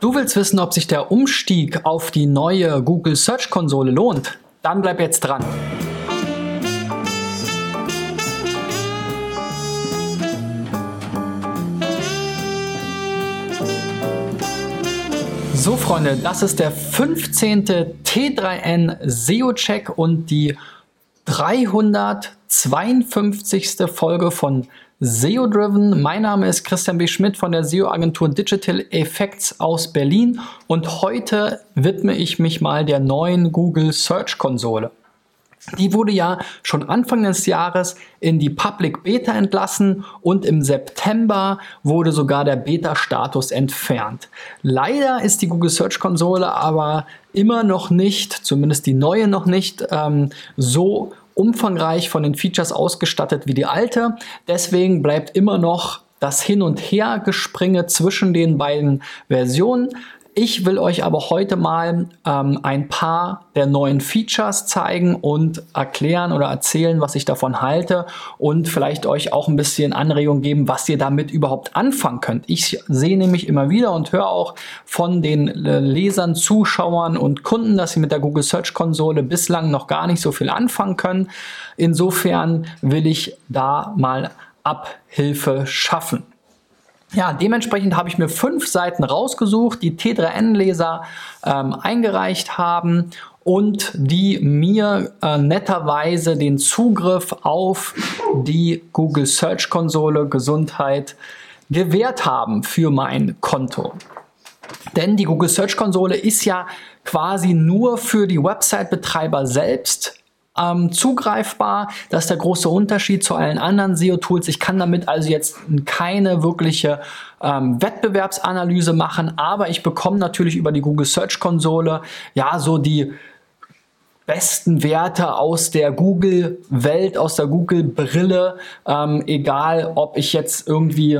Du willst wissen, ob sich der Umstieg auf die neue Google Search Konsole lohnt? Dann bleib jetzt dran. So Freunde, das ist der 15. T3N SEO-Check und die 352. Folge von SEO Driven. Mein Name ist Christian B. Schmidt von der SEO-Agentur Digital Effects aus Berlin und heute widme ich mich mal der neuen Google Search Konsole. Die wurde ja schon Anfang des Jahres in die Public Beta entlassen und im September wurde sogar der Beta-Status entfernt. Leider ist die Google Search Konsole aber immer noch nicht, zumindest die neue noch nicht, ähm, so umfangreich von den Features ausgestattet wie die alte. Deswegen bleibt immer noch das Hin- und Her-Gespringe zwischen den beiden Versionen. Ich will euch aber heute mal ähm, ein paar der neuen Features zeigen und erklären oder erzählen, was ich davon halte und vielleicht euch auch ein bisschen Anregung geben, was ihr damit überhaupt anfangen könnt. Ich sehe nämlich immer wieder und höre auch von den äh, Lesern, Zuschauern und Kunden, dass sie mit der Google Search Konsole bislang noch gar nicht so viel anfangen können. Insofern will ich da mal Abhilfe schaffen. Ja, dementsprechend habe ich mir fünf Seiten rausgesucht, die T3N-Leser ähm, eingereicht haben und die mir äh, netterweise den Zugriff auf die Google Search Konsole Gesundheit gewährt haben für mein Konto. Denn die Google Search Konsole ist ja quasi nur für die Website-Betreiber selbst ähm, zugreifbar. Das ist der große Unterschied zu allen anderen SEO-Tools. Ich kann damit also jetzt keine wirkliche ähm, Wettbewerbsanalyse machen, aber ich bekomme natürlich über die Google Search Konsole ja so die besten Werte aus der Google-Welt, aus der Google-Brille, ähm, egal ob ich jetzt irgendwie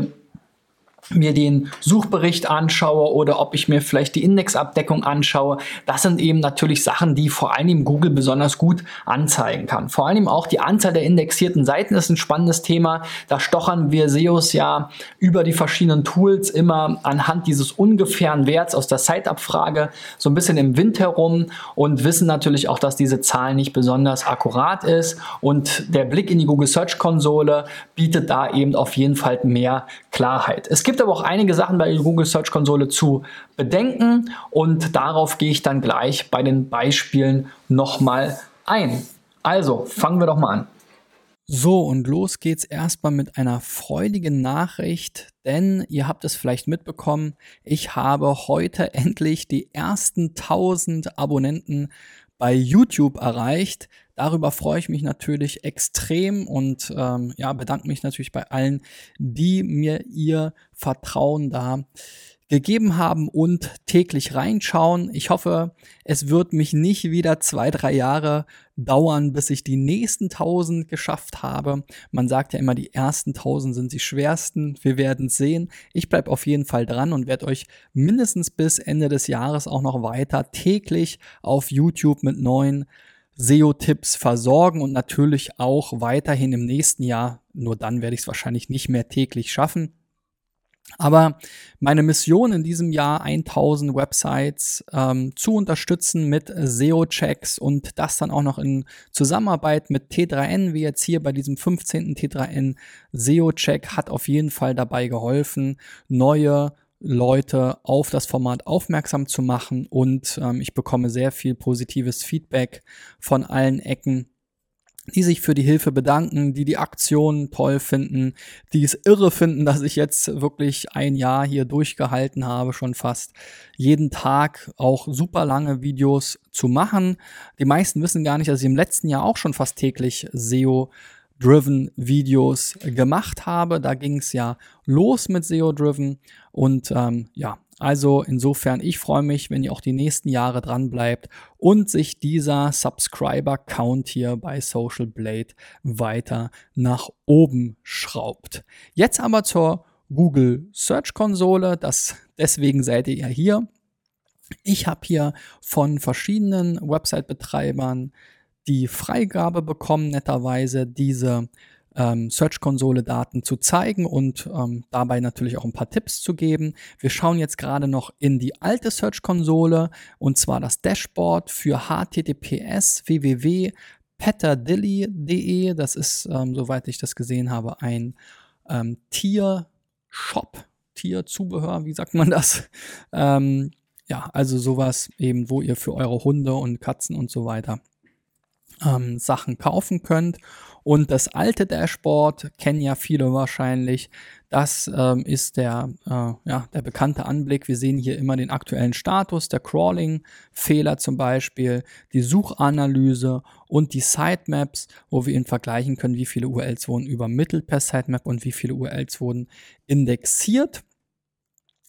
mir den Suchbericht anschaue oder ob ich mir vielleicht die Indexabdeckung anschaue. Das sind eben natürlich Sachen, die vor allem Google besonders gut anzeigen kann. Vor allem auch die Anzahl der indexierten Seiten ist ein spannendes Thema. Da stochern wir SEOs ja über die verschiedenen Tools immer anhand dieses ungefähren Werts aus der Zeitabfrage so ein bisschen im Wind herum und wissen natürlich auch, dass diese Zahl nicht besonders akkurat ist und der Blick in die Google Search Konsole bietet da eben auf jeden Fall mehr Klarheit. Es gibt aber auch einige Sachen bei der Google Search Konsole zu bedenken und darauf gehe ich dann gleich bei den Beispielen nochmal ein. Also fangen wir doch mal an. So, und los geht's erstmal mit einer freudigen Nachricht, denn ihr habt es vielleicht mitbekommen, ich habe heute endlich die ersten 1000 Abonnenten bei YouTube erreicht. Darüber freue ich mich natürlich extrem und ähm, ja, bedanke mich natürlich bei allen, die mir ihr Vertrauen da gegeben haben und täglich reinschauen. Ich hoffe, es wird mich nicht wieder zwei, drei Jahre dauern, bis ich die nächsten tausend geschafft habe. Man sagt ja immer, die ersten tausend sind die schwersten. Wir werden sehen. Ich bleibe auf jeden Fall dran und werde euch mindestens bis Ende des Jahres auch noch weiter täglich auf YouTube mit neuen SEO-Tipps versorgen und natürlich auch weiterhin im nächsten Jahr. Nur dann werde ich es wahrscheinlich nicht mehr täglich schaffen. Aber meine Mission in diesem Jahr, 1000 Websites ähm, zu unterstützen mit SEO-Checks und das dann auch noch in Zusammenarbeit mit T3N, wie jetzt hier bei diesem 15. T3N SEO-Check, hat auf jeden Fall dabei geholfen, neue Leute auf das Format aufmerksam zu machen und ähm, ich bekomme sehr viel positives Feedback von allen Ecken die sich für die Hilfe bedanken, die die Aktion toll finden, die es irre finden, dass ich jetzt wirklich ein Jahr hier durchgehalten habe, schon fast jeden Tag auch super lange Videos zu machen. Die meisten wissen gar nicht, dass ich im letzten Jahr auch schon fast täglich SEO Driven Videos gemacht habe. Da ging es ja los mit SEO Driven und ähm, ja, also insofern, ich freue mich, wenn ihr auch die nächsten Jahre dran bleibt und sich dieser Subscriber-Count hier bei Social Blade weiter nach oben schraubt. Jetzt aber zur Google Search Konsole. Das, deswegen seid ihr ja hier. Ich habe hier von verschiedenen Website-Betreibern die Freigabe bekommen, netterweise diese ähm, Search-Konsole-Daten zu zeigen und ähm, dabei natürlich auch ein paar Tipps zu geben. Wir schauen jetzt gerade noch in die alte Search-Konsole und zwar das Dashboard für HTTPS www.petterdilly.de. Das ist, ähm, soweit ich das gesehen habe, ein ähm, Tier-Shop, Tierzubehör, wie sagt man das? Ähm, ja, also sowas eben, wo ihr für eure Hunde und Katzen und so weiter ähm, Sachen kaufen könnt. Und das alte Dashboard kennen ja viele wahrscheinlich. Das ähm, ist der, äh, ja, der bekannte Anblick. Wir sehen hier immer den aktuellen Status, der Crawling-Fehler zum Beispiel, die Suchanalyse und die Sitemaps, wo wir ihn vergleichen können, wie viele URLs wurden übermittelt per Sitemap und wie viele URLs wurden indexiert.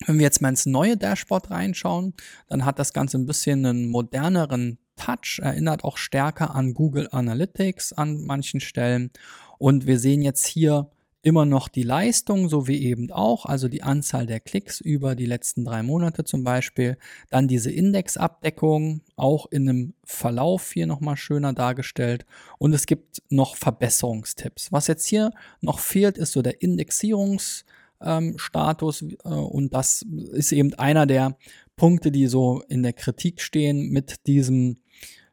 Wenn wir jetzt mal ins neue Dashboard reinschauen, dann hat das Ganze ein bisschen einen moderneren Touch, erinnert auch stärker an Google Analytics an manchen Stellen. Und wir sehen jetzt hier immer noch die Leistung, so wie eben auch, also die Anzahl der Klicks über die letzten drei Monate zum Beispiel. Dann diese Indexabdeckung, auch in einem Verlauf hier nochmal schöner dargestellt. Und es gibt noch Verbesserungstipps. Was jetzt hier noch fehlt, ist so der Indexierungs- ähm, Status äh, und das ist eben einer der Punkte, die so in der Kritik stehen mit diesem,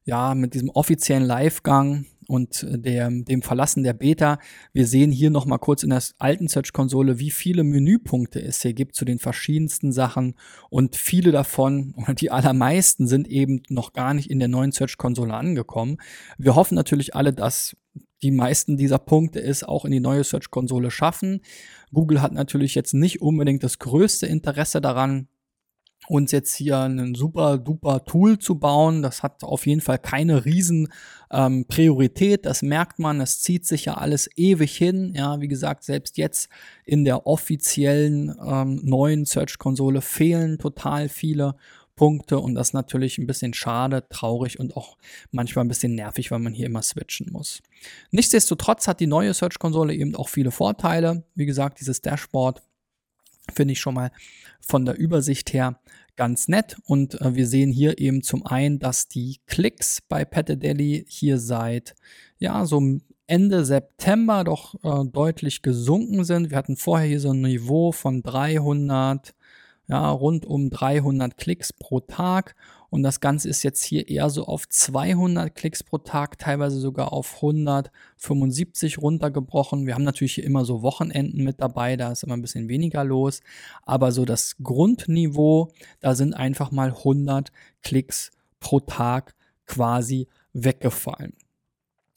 ja, mit diesem offiziellen Livegang und der, dem Verlassen der Beta. Wir sehen hier nochmal kurz in der alten Search-Konsole, wie viele Menüpunkte es hier gibt zu den verschiedensten Sachen und viele davon, oder die allermeisten, sind eben noch gar nicht in der neuen Search-Konsole angekommen. Wir hoffen natürlich alle, dass die meisten dieser Punkte es auch in die neue Search-Konsole schaffen. Google hat natürlich jetzt nicht unbedingt das größte Interesse daran, uns jetzt hier ein super duper Tool zu bauen. Das hat auf jeden Fall keine riesen ähm, Priorität. Das merkt man. Das zieht sich ja alles ewig hin. Ja, wie gesagt, selbst jetzt in der offiziellen ähm, neuen Search-Konsole fehlen total viele Punkte und das ist natürlich ein bisschen schade, traurig und auch manchmal ein bisschen nervig, weil man hier immer switchen muss. Nichtsdestotrotz hat die neue Search-Konsole eben auch viele Vorteile. Wie gesagt, dieses Dashboard finde ich schon mal von der Übersicht her ganz nett und äh, wir sehen hier eben zum einen, dass die Klicks bei Petadeli hier seit ja so Ende September doch äh, deutlich gesunken sind. Wir hatten vorher hier so ein Niveau von 300 ja, rund um 300 Klicks pro Tag. Und das Ganze ist jetzt hier eher so auf 200 Klicks pro Tag, teilweise sogar auf 175 runtergebrochen. Wir haben natürlich hier immer so Wochenenden mit dabei, da ist immer ein bisschen weniger los. Aber so das Grundniveau, da sind einfach mal 100 Klicks pro Tag quasi weggefallen.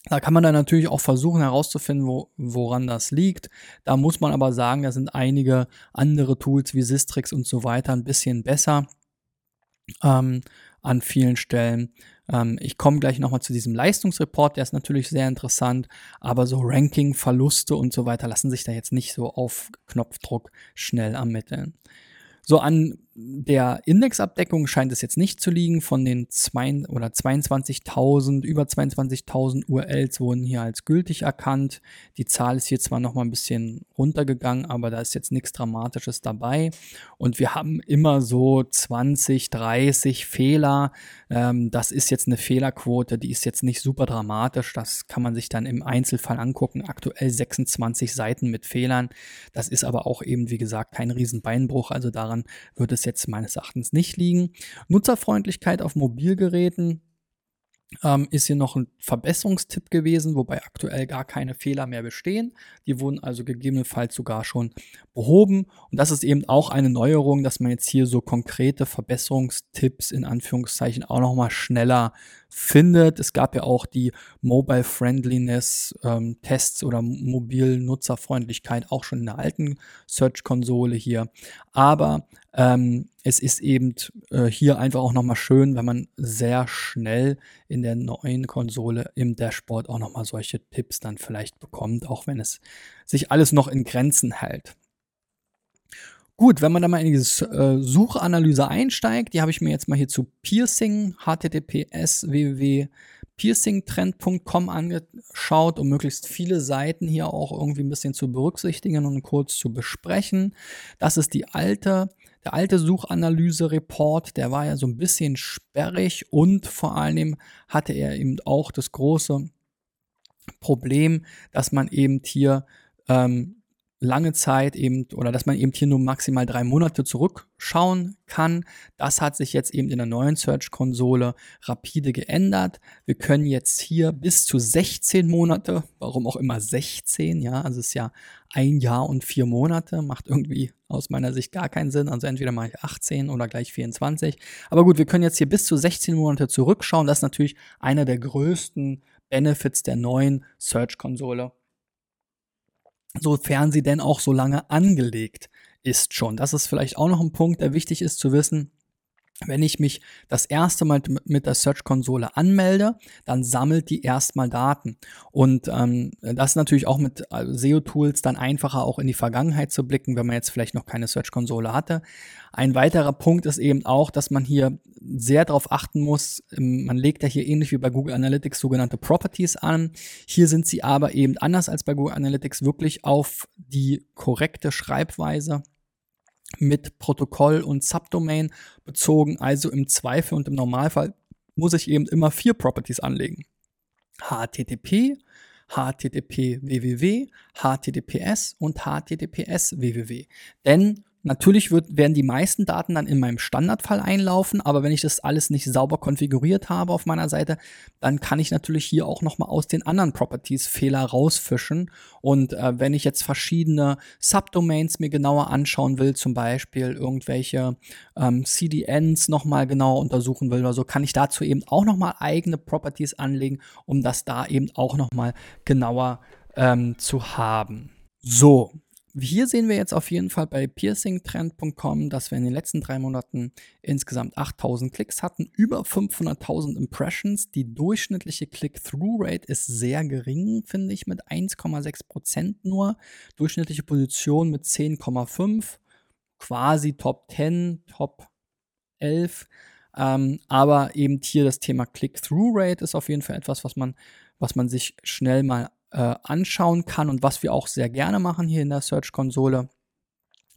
Da kann man dann natürlich auch versuchen herauszufinden, wo, woran das liegt. Da muss man aber sagen, da sind einige andere Tools wie Sistrix und so weiter ein bisschen besser ähm, an vielen Stellen. Ähm, ich komme gleich nochmal zu diesem Leistungsreport, der ist natürlich sehr interessant, aber so Ranking-Verluste und so weiter lassen sich da jetzt nicht so auf Knopfdruck schnell ermitteln. So an der Indexabdeckung scheint es jetzt nicht zu liegen. Von den zwei oder 22.000, über 22.000 URLs wurden hier als gültig erkannt. Die Zahl ist hier zwar noch mal ein bisschen runtergegangen, aber da ist jetzt nichts Dramatisches dabei. Und wir haben immer so 20, 30 Fehler. Ähm, das ist jetzt eine Fehlerquote, die ist jetzt nicht super dramatisch. Das kann man sich dann im Einzelfall angucken. Aktuell 26 Seiten mit Fehlern. Das ist aber auch eben, wie gesagt, kein Riesenbeinbruch. Also daran wird es es jetzt meines Erachtens nicht liegen. Nutzerfreundlichkeit auf Mobilgeräten ähm, ist hier noch ein Verbesserungstipp gewesen, wobei aktuell gar keine Fehler mehr bestehen. Die wurden also gegebenenfalls sogar schon behoben. Und das ist eben auch eine Neuerung, dass man jetzt hier so konkrete Verbesserungstipps in Anführungszeichen auch nochmal schneller findet. Es gab ja auch die Mobile Friendliness ähm, Tests oder Mobilnutzerfreundlichkeit auch schon in der alten Search-Konsole hier. Aber ähm, es ist eben äh, hier einfach auch nochmal schön, wenn man sehr schnell in der neuen Konsole im Dashboard auch nochmal solche Tipps dann vielleicht bekommt, auch wenn es sich alles noch in Grenzen hält. Gut, wenn man da mal in diese äh, Suchanalyse einsteigt, die habe ich mir jetzt mal hier zu Piercing, https www.piercingtrend.com angeschaut, um möglichst viele Seiten hier auch irgendwie ein bisschen zu berücksichtigen und kurz zu besprechen. Das ist die alte, der alte Suchanalyse-Report, der war ja so ein bisschen sperrig und vor allem hatte er eben auch das große Problem, dass man eben hier ähm, lange Zeit eben oder dass man eben hier nur maximal drei Monate zurückschauen kann. Das hat sich jetzt eben in der neuen Search-Konsole rapide geändert. Wir können jetzt hier bis zu 16 Monate, warum auch immer 16, ja, also es ist ja ein Jahr und vier Monate, macht irgendwie aus meiner Sicht gar keinen Sinn. Also entweder mache ich 18 oder gleich 24. Aber gut, wir können jetzt hier bis zu 16 Monate zurückschauen. Das ist natürlich einer der größten Benefits der neuen Search-Konsole sofern sie denn auch so lange angelegt ist schon. Das ist vielleicht auch noch ein Punkt, der wichtig ist zu wissen. Wenn ich mich das erste Mal mit der Search-Konsole anmelde, dann sammelt die erstmal Daten. Und ähm, das ist natürlich auch mit äh, SEO-Tools dann einfacher, auch in die Vergangenheit zu blicken, wenn man jetzt vielleicht noch keine Search-Konsole hatte. Ein weiterer Punkt ist eben auch, dass man hier sehr darauf achten muss. Ähm, man legt ja hier ähnlich wie bei Google Analytics sogenannte Properties an. Hier sind sie aber eben anders als bei Google Analytics wirklich auf die korrekte Schreibweise mit Protokoll und Subdomain bezogen. Also im Zweifel und im Normalfall muss ich eben immer vier Properties anlegen. HTTP, HTTP www, HTTPS und HTTPS www. Denn Natürlich wird, werden die meisten Daten dann in meinem Standardfall einlaufen, aber wenn ich das alles nicht sauber konfiguriert habe auf meiner Seite, dann kann ich natürlich hier auch nochmal aus den anderen Properties Fehler rausfischen. Und äh, wenn ich jetzt verschiedene Subdomains mir genauer anschauen will, zum Beispiel irgendwelche ähm, CDNs nochmal genauer untersuchen will oder so, kann ich dazu eben auch nochmal eigene Properties anlegen, um das da eben auch nochmal genauer ähm, zu haben. So, hier sehen wir jetzt auf jeden Fall bei piercingtrend.com, dass wir in den letzten drei Monaten insgesamt 8000 Klicks hatten, über 500.000 Impressions. Die durchschnittliche Click-Through-Rate ist sehr gering, finde ich, mit 1,6 Prozent nur. Durchschnittliche Position mit 10,5, quasi Top 10, Top 11. Ähm, aber eben hier das Thema Click-Through-Rate ist auf jeden Fall etwas, was man, was man sich schnell mal äh, anschauen kann und was wir auch sehr gerne machen hier in der Search-Konsole.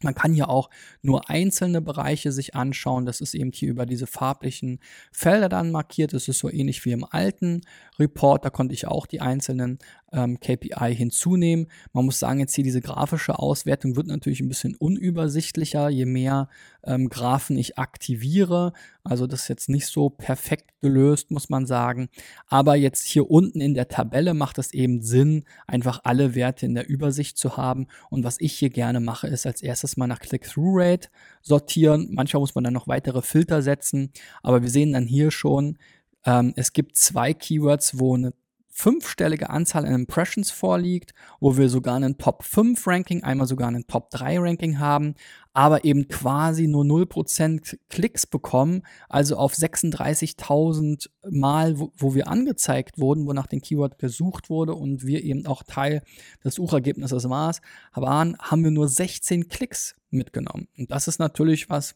Man kann hier auch nur einzelne Bereiche sich anschauen. Das ist eben hier über diese farblichen Felder dann markiert. Das ist so ähnlich wie im alten Report. Da konnte ich auch die einzelnen ähm, KPI hinzunehmen. Man muss sagen, jetzt hier diese grafische Auswertung wird natürlich ein bisschen unübersichtlicher, je mehr ähm, Graphen ich aktiviere. Also das ist jetzt nicht so perfekt gelöst, muss man sagen. Aber jetzt hier unten in der Tabelle macht es eben Sinn, einfach alle Werte in der Übersicht zu haben. Und was ich hier gerne mache, ist als erstes mal nach Click-Through-Rate sortieren. Manchmal muss man dann noch weitere Filter setzen. Aber wir sehen dann hier schon, ähm, es gibt zwei Keywords, wo eine fünfstellige Anzahl an Impressions vorliegt, wo wir sogar einen Top 5 Ranking, einmal sogar einen Top 3 Ranking haben, aber eben quasi nur 0% Klicks bekommen, also auf 36.000 Mal, wo, wo, wir angezeigt wurden, wo nach dem Keyword gesucht wurde und wir eben auch Teil des Suchergebnisses waren, haben wir nur 16 Klicks mitgenommen. Und das ist natürlich was,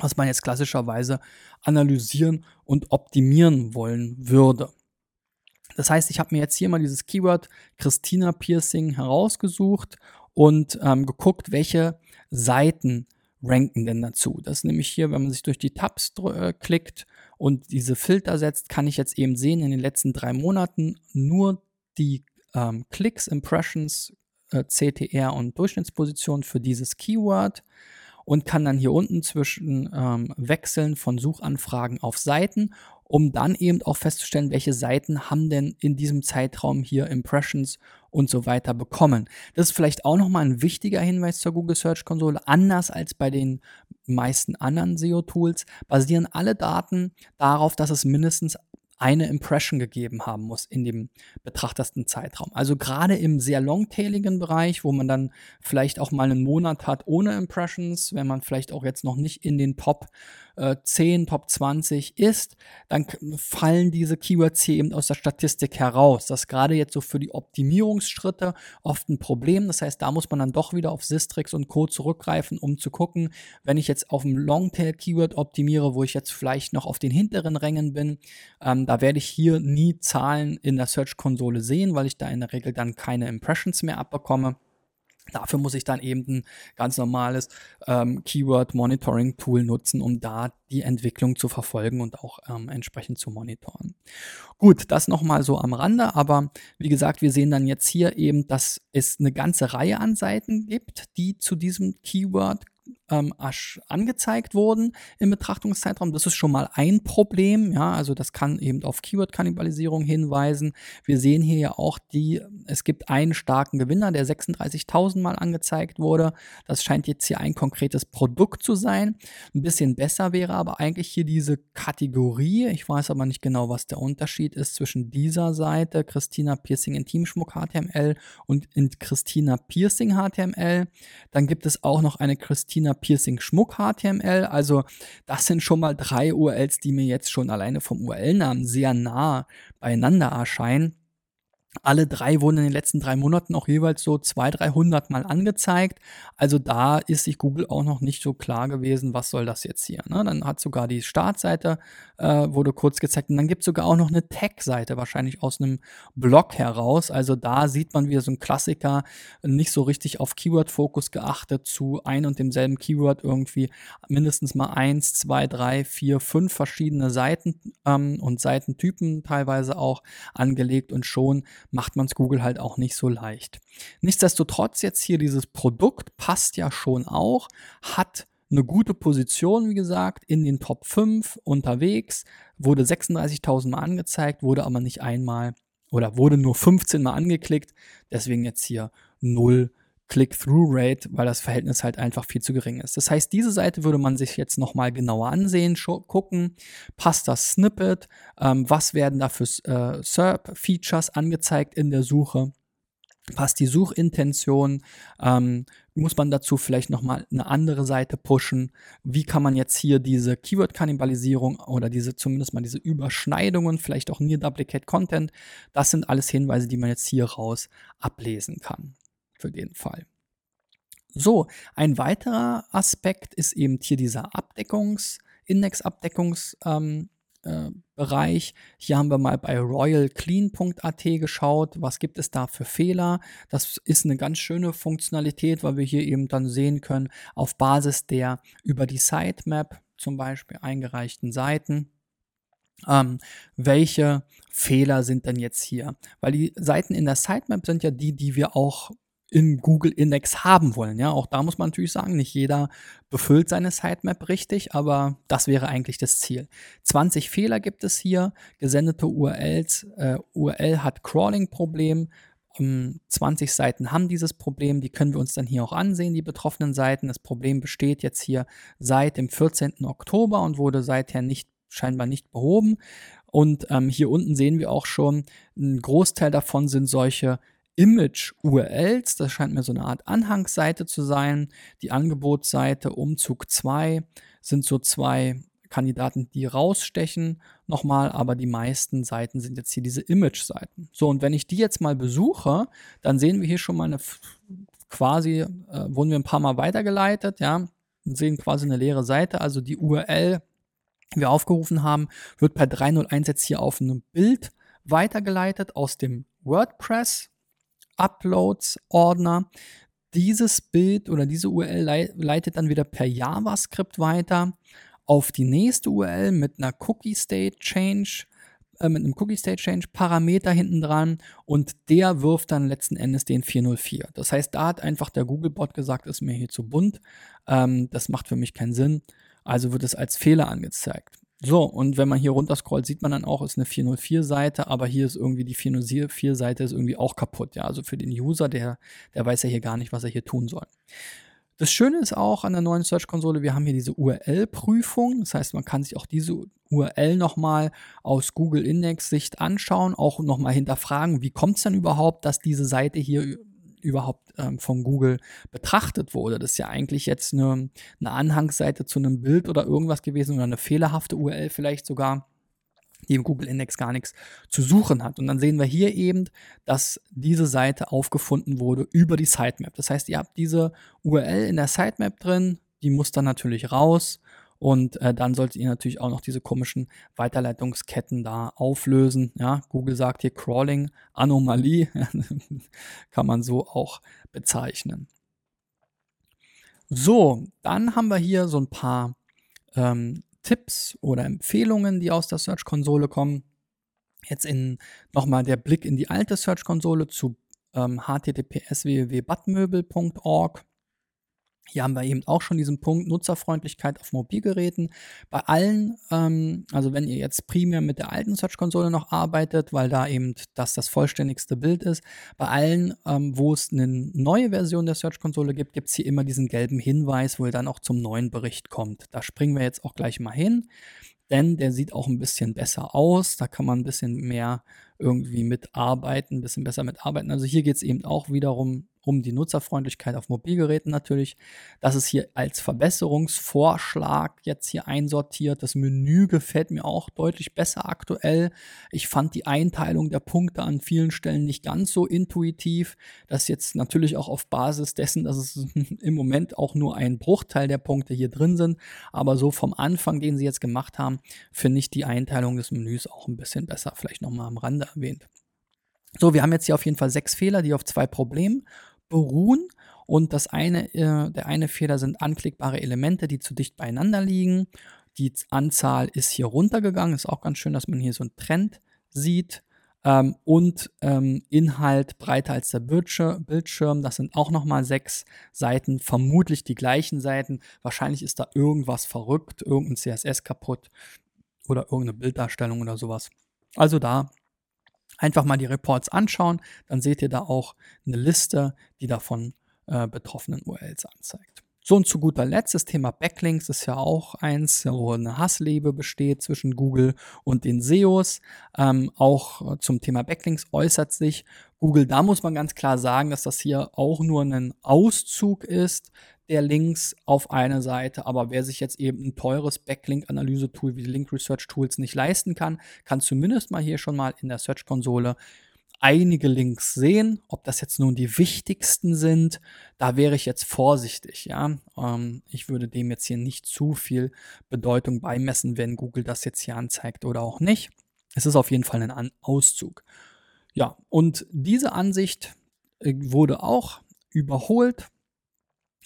was man jetzt klassischerweise analysieren und optimieren wollen würde. Das heißt, ich habe mir jetzt hier mal dieses Keyword Christina Piercing herausgesucht und ähm, geguckt, welche Seiten ranken denn dazu. Das ist nämlich hier, wenn man sich durch die Tabs äh, klickt und diese Filter setzt, kann ich jetzt eben sehen, in den letzten drei Monaten nur die ähm, Klicks, Impressions, äh, CTR und Durchschnittsposition für dieses Keyword und kann dann hier unten zwischen ähm, wechseln von Suchanfragen auf Seiten um dann eben auch festzustellen, welche Seiten haben denn in diesem Zeitraum hier Impressions und so weiter bekommen. Das ist vielleicht auch nochmal ein wichtiger Hinweis zur Google Search Konsole. Anders als bei den meisten anderen SEO-Tools basieren alle Daten darauf, dass es mindestens eine Impression gegeben haben muss in dem betrachtersten Zeitraum. Also gerade im sehr longtailigen Bereich, wo man dann vielleicht auch mal einen Monat hat ohne Impressions, wenn man vielleicht auch jetzt noch nicht in den Top äh, 10, Top 20 ist, dann fallen diese Keywords hier eben aus der Statistik heraus. Das ist gerade jetzt so für die Optimierungsschritte oft ein Problem. Das heißt, da muss man dann doch wieder auf Sistrix und Co. zurückgreifen, um zu gucken, wenn ich jetzt auf dem Longtail-Keyword optimiere, wo ich jetzt vielleicht noch auf den hinteren Rängen bin, ähm, da werde ich hier nie Zahlen in der Search-Konsole sehen, weil ich da in der Regel dann keine Impressions mehr abbekomme. Dafür muss ich dann eben ein ganz normales ähm, Keyword-Monitoring-Tool nutzen, um da die Entwicklung zu verfolgen und auch ähm, entsprechend zu monitoren. Gut, das nochmal so am Rande, aber wie gesagt, wir sehen dann jetzt hier eben, dass es eine ganze Reihe an Seiten gibt, die zu diesem Keyword ähm, angezeigt wurden im Betrachtungszeitraum. Das ist schon mal ein Problem. Ja, also das kann eben auf Keyword-Kannibalisierung hinweisen. Wir sehen hier ja auch die, es gibt einen starken Gewinner, der 36.000 Mal angezeigt wurde. Das scheint jetzt hier ein konkretes Produkt zu sein. Ein bisschen besser wäre aber eigentlich hier diese Kategorie. Ich weiß aber nicht genau, was der Unterschied ist zwischen dieser Seite, Christina Piercing Intimschmuck HTML und in Christina Piercing HTML. Dann gibt es auch noch eine Christina Piercing Schmuck HTML. Also das sind schon mal drei URLs, die mir jetzt schon alleine vom URL-Namen sehr nah beieinander erscheinen. Alle drei wurden in den letzten drei Monaten auch jeweils so 200, 300 Mal angezeigt. Also da ist sich Google auch noch nicht so klar gewesen, was soll das jetzt hier. Ne? Dann hat sogar die Startseite, äh, wurde kurz gezeigt. Und dann gibt es sogar auch noch eine Tag-Seite, wahrscheinlich aus einem Blog heraus. Also da sieht man wieder so ein Klassiker, nicht so richtig auf Keyword-Fokus geachtet, zu ein und demselben Keyword irgendwie mindestens mal eins, zwei, drei, vier, fünf verschiedene Seiten ähm, und Seitentypen teilweise auch angelegt und schon macht man es Google halt auch nicht so leicht. Nichtsdestotrotz jetzt hier dieses Produkt passt ja schon auch, hat eine gute Position, wie gesagt, in den Top 5 unterwegs, wurde 36.000 Mal angezeigt, wurde aber nicht einmal oder wurde nur 15 Mal angeklickt, deswegen jetzt hier 0 Click-Through-Rate, weil das Verhältnis halt einfach viel zu gering ist. Das heißt, diese Seite würde man sich jetzt nochmal genauer ansehen, gucken, passt das Snippet, ähm, was werden da für äh, SERP-Features angezeigt in der Suche, passt die Suchintention, ähm, muss man dazu vielleicht nochmal eine andere Seite pushen, wie kann man jetzt hier diese Keyword-Kannibalisierung oder diese zumindest mal diese Überschneidungen, vielleicht auch Near Duplicate Content, das sind alles Hinweise, die man jetzt hier raus ablesen kann für den Fall. So, ein weiterer Aspekt ist eben hier dieser Abdeckungs, Indexabdeckungsbereich. Ähm, äh, Hier haben wir mal bei royalclean.at geschaut, was gibt es da für Fehler. Das ist eine ganz schöne Funktionalität, weil wir hier eben dann sehen können, auf Basis der über die Sitemap zum Beispiel eingereichten Seiten, ähm, welche Fehler sind denn jetzt hier? Weil die Seiten in der Sitemap sind ja die, die wir auch in Google Index haben wollen. Ja, auch da muss man natürlich sagen, nicht jeder befüllt seine Sitemap richtig, aber das wäre eigentlich das Ziel. 20 Fehler gibt es hier, gesendete URLs, äh, URL hat Crawling-Problem, 20 Seiten haben dieses Problem, die können wir uns dann hier auch ansehen, die betroffenen Seiten. Das Problem besteht jetzt hier seit dem 14. Oktober und wurde seither nicht scheinbar nicht behoben. Und ähm, hier unten sehen wir auch schon, ein Großteil davon sind solche Image-URLs. Das scheint mir so eine Art Anhangsseite zu sein. Die Angebotsseite Umzug 2 sind so zwei Kandidaten, die rausstechen nochmal, aber die meisten Seiten sind jetzt hier diese Image-Seiten. So, und wenn ich die jetzt mal besuche, dann sehen wir hier schon mal eine quasi, äh, wurden wir ein paar Mal weitergeleitet, ja, und sehen quasi eine leere Seite, also die URL, die wir aufgerufen haben, wird per 301 jetzt hier auf ein Bild weitergeleitet aus dem WordPress Uploads-Ordner. Dieses Bild oder diese URL leitet dann wieder per JavaScript weiter auf die nächste URL mit einer Cookie State Change, äh, mit einem Cookie State Change Parameter hinten dran und der wirft dann letzten Endes den 404. Das heißt, da hat einfach der Googlebot gesagt, ist mir hier zu bunt, ähm, das macht für mich keinen Sinn, also wird es als Fehler angezeigt. So, und wenn man hier runter scrollt, sieht man dann auch, ist eine 404-Seite, aber hier ist irgendwie die 404-Seite ist irgendwie auch kaputt. Ja, also für den User, der, der weiß ja hier gar nicht, was er hier tun soll. Das Schöne ist auch an der neuen Search-Konsole, wir haben hier diese URL-Prüfung. Das heißt, man kann sich auch diese URL nochmal aus Google Index-Sicht anschauen, auch nochmal hinterfragen, wie kommt es denn überhaupt, dass diese Seite hier überhaupt ähm, von Google betrachtet wurde. Das ist ja eigentlich jetzt eine, eine Anhangsseite zu einem Bild oder irgendwas gewesen oder eine fehlerhafte URL vielleicht sogar die im Google Index gar nichts zu suchen hat. Und dann sehen wir hier eben, dass diese Seite aufgefunden wurde über die Sitemap. Das heißt, ihr habt diese URL in der Sitemap drin, die muss dann natürlich raus Und äh, dann solltet ihr natürlich auch noch diese komischen Weiterleitungsketten da auflösen. Ja, Google sagt hier Crawling, Anomalie, kann man so auch bezeichnen. So, dann haben wir hier so ein paar ähm, Tipps oder Empfehlungen, die aus der Search-Konsole kommen. Jetzt in nochmal der Blick in die alte Search-Konsole zu ähm, https www.badmöbel.org. Hier haben wir eben auch schon diesen Punkt Nutzerfreundlichkeit auf Mobilgeräten. Bei allen, ähm, also wenn ihr jetzt primär mit der alten Search-Konsole noch arbeitet, weil da eben das das vollständigste Bild ist, bei allen, ähm, wo es eine neue Version der Search-Konsole gibt, gibt es hier immer diesen gelben Hinweis, wo ihr dann auch zum neuen Bericht kommt. Da springen wir jetzt auch gleich mal hin, denn der sieht auch ein bisschen besser aus. Da kann man ein bisschen mehr irgendwie mitarbeiten, ein bisschen besser mitarbeiten. Also hier geht es eben auch wiederum um die Nutzerfreundlichkeit auf Mobilgeräten natürlich. Das ist hier als Verbesserungsvorschlag jetzt hier einsortiert. Das Menü gefällt mir auch deutlich besser aktuell. Ich fand die Einteilung der Punkte an vielen Stellen nicht ganz so intuitiv. Das jetzt natürlich auch auf Basis dessen, dass es im Moment auch nur ein Bruchteil der Punkte hier drin sind. Aber so vom Anfang, den sie jetzt gemacht haben, finde ich die Einteilung des Menüs auch ein bisschen besser. Vielleicht nochmal am Rande erwähnt. So, wir haben jetzt hier auf jeden Fall sechs Fehler, die auf zwei Problemen beruhen. Und das eine, äh, der eine Fehler sind anklickbare Elemente, die zu dicht beieinander liegen. Die Anzahl ist hier runtergegangen. Ist auch ganz schön, dass man hier so einen Trend sieht. Ähm, und ähm, Inhalt breiter als der Bildschirm. Das sind auch nochmal sechs Seiten, vermutlich die gleichen Seiten. Wahrscheinlich ist da irgendwas verrückt, irgendein CSS kaputt oder irgendeine Bilddarstellung oder sowas. Also da einfach mal die Reports anschauen, dann seht ihr da auch eine Liste, die davon äh, betroffenen URLs anzeigt. So und zu guter Letzt das Thema Backlinks ist ja auch eins, wo eine Hassliebe besteht zwischen Google und den SEOs. Ähm, auch zum Thema Backlinks äußert sich Google. Da muss man ganz klar sagen, dass das hier auch nur ein Auszug ist der Links auf eine Seite, aber wer sich jetzt eben ein teures Backlink-Analyse-Tool wie die Link Research Tools nicht leisten kann, kann zumindest mal hier schon mal in der Search-Konsole einige Links sehen. Ob das jetzt nun die wichtigsten sind, da wäre ich jetzt vorsichtig. Ja, ähm, ich würde dem jetzt hier nicht zu viel Bedeutung beimessen, wenn Google das jetzt hier anzeigt oder auch nicht. Es ist auf jeden Fall ein Auszug. Ja, und diese Ansicht äh, wurde auch überholt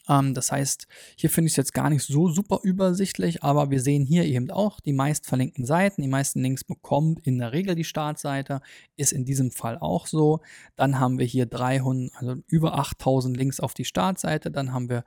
ähm, das heißt, hier finde ich es jetzt gar nicht so super übersichtlich, aber wir sehen hier eben auch die meist verlinkten Seiten. Die meisten Links bekommt in der Regel die Startseite, ist in diesem Fall auch so. Dann haben wir hier 300, also über 8000 Links auf die Startseite, dann haben wir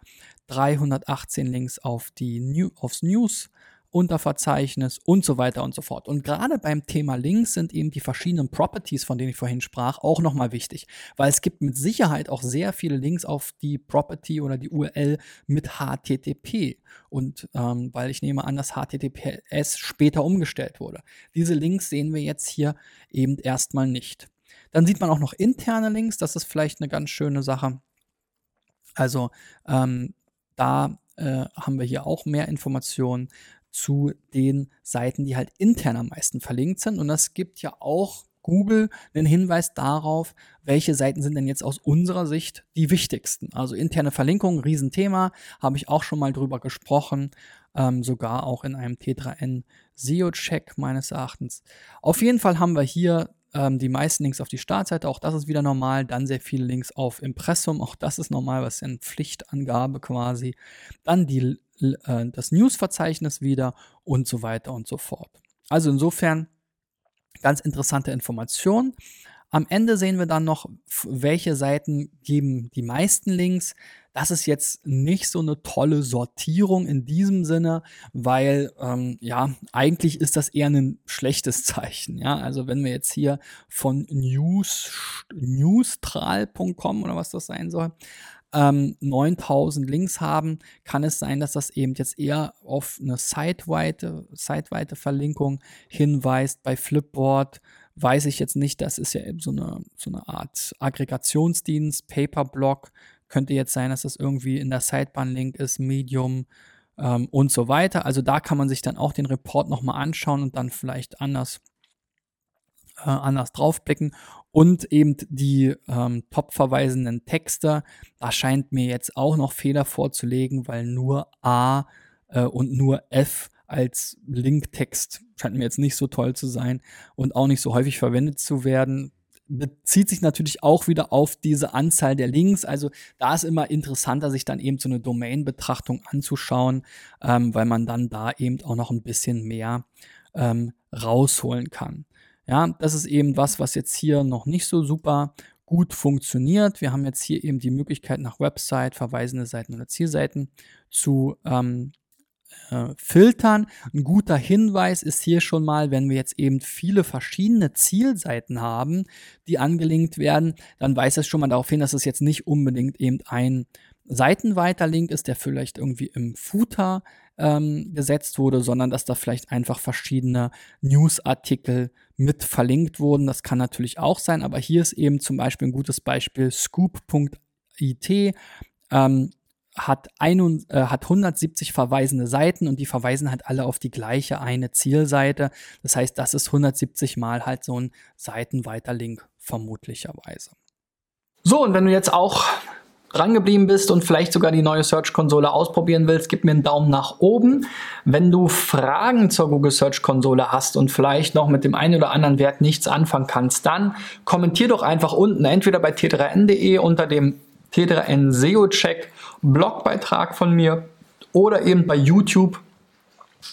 318 Links auf die New, aufs News Unterverzeichnis und so weiter und so fort. Und gerade beim Thema Links sind eben die verschiedenen Properties, von denen ich vorhin sprach, auch nochmal wichtig, weil es gibt mit Sicherheit auch sehr viele Links auf die Property oder die URL mit HTTP. Und ähm, weil ich nehme an, dass HTTPS später umgestellt wurde. Diese Links sehen wir jetzt hier eben erstmal nicht. Dann sieht man auch noch interne Links, das ist vielleicht eine ganz schöne Sache. Also ähm, da äh, haben wir hier auch mehr Informationen zu den Seiten, die halt intern am meisten verlinkt sind. Und das gibt ja auch Google einen Hinweis darauf, welche Seiten sind denn jetzt aus unserer Sicht die wichtigsten. Also interne Verlinkung, Riesenthema, habe ich auch schon mal drüber gesprochen, ähm, sogar auch in einem T3N SEO-Check meines Erachtens. Auf jeden Fall haben wir hier ähm, die meisten Links auf die Startseite, auch das ist wieder normal. Dann sehr viele Links auf Impressum, auch das ist normal, was ist eine Pflichtangabe quasi. Dann die äh, das News-Verzeichnis wieder und so weiter und so fort. Also insofern ganz interessante Information. Am Ende sehen wir dann noch, welche Seiten geben die meisten Links. Das ist jetzt nicht so eine tolle Sortierung in diesem Sinne, weil ähm, ja, eigentlich ist das eher ein schlechtes Zeichen. Ja, also wenn wir jetzt hier von News, newstral.com oder was das sein soll, ähm, 9000 Links haben, kann es sein, dass das eben jetzt eher auf eine siteweite, siteweite Verlinkung hinweist. Bei Flipboard weiß ich jetzt nicht, das ist ja eben so eine, so eine Art Aggregationsdienst, Paperblock. Könnte jetzt sein, dass das irgendwie in der Sidebar-Link ist, Medium ähm, und so weiter. Also da kann man sich dann auch den Report nochmal anschauen und dann vielleicht anders äh, anders draufblicken. Und eben die ähm, top verweisenden Texte, da scheint mir jetzt auch noch Fehler vorzulegen, weil nur A äh, und nur F als Linktext scheint mir jetzt nicht so toll zu sein und auch nicht so häufig verwendet zu werden bezieht sich natürlich auch wieder auf diese Anzahl der Links. Also da ist immer interessanter, sich dann eben so eine Domain-Betrachtung anzuschauen, ähm, weil man dann da eben auch noch ein bisschen mehr ähm, rausholen kann. Ja, das ist eben was, was jetzt hier noch nicht so super gut funktioniert. Wir haben jetzt hier eben die Möglichkeit, nach Website, verweisende Seiten oder Zielseiten zu ähm, äh, filtern. Ein guter Hinweis ist hier schon mal, wenn wir jetzt eben viele verschiedene Zielseiten haben, die angelinkt werden, dann weist es schon mal darauf hin, dass es jetzt nicht unbedingt eben ein Seitenweiterlink ist, der vielleicht irgendwie im Footer ähm, gesetzt wurde, sondern dass da vielleicht einfach verschiedene Newsartikel mit verlinkt wurden. Das kann natürlich auch sein, aber hier ist eben zum Beispiel ein gutes Beispiel scoop.it. Ähm, hat, ein, äh, hat 170 verweisende Seiten und die verweisen halt alle auf die gleiche eine Zielseite. Das heißt, das ist 170 mal halt so ein Seitenweiterlink vermutlicherweise. So, und wenn du jetzt auch drangeblieben bist und vielleicht sogar die neue Search-Konsole ausprobieren willst, gib mir einen Daumen nach oben. Wenn du Fragen zur Google Search-Konsole hast und vielleicht noch mit dem einen oder anderen Wert nichts anfangen kannst, dann kommentier doch einfach unten, entweder bei t3n.de unter dem T3N SEO Check Blogbeitrag von mir oder eben bei YouTube,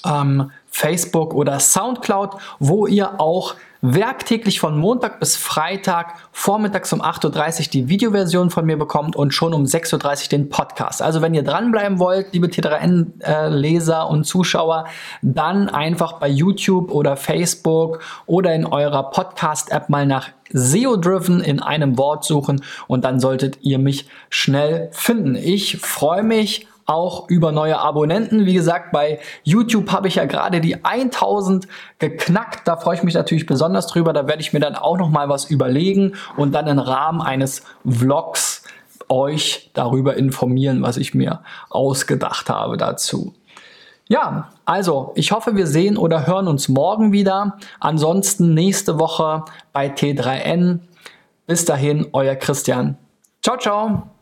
ähm, Facebook oder Soundcloud, wo ihr auch werktäglich von Montag bis Freitag vormittags um 8.30 Uhr die Videoversion von mir bekommt und schon um 6.30 Uhr den Podcast. Also wenn ihr dranbleiben wollt, liebe T3N-Leser äh, und Zuschauer, dann einfach bei YouTube oder Facebook oder in eurer Podcast-App mal nach SEO-Driven in einem Wort suchen und dann solltet ihr mich schnell finden. Ich freue mich auch über neue Abonnenten. Wie gesagt, bei YouTube habe ich ja gerade die 1000 geknackt. Da freue ich mich natürlich besonders drüber. Da werde ich mir dann auch noch mal was überlegen und dann im Rahmen eines Vlogs euch darüber informieren, was ich mir ausgedacht habe dazu. Ja, also ich hoffe, wir sehen oder hören uns morgen wieder. Ansonsten nächste Woche bei T3N. Bis dahin, euer Christian. Ciao, ciao.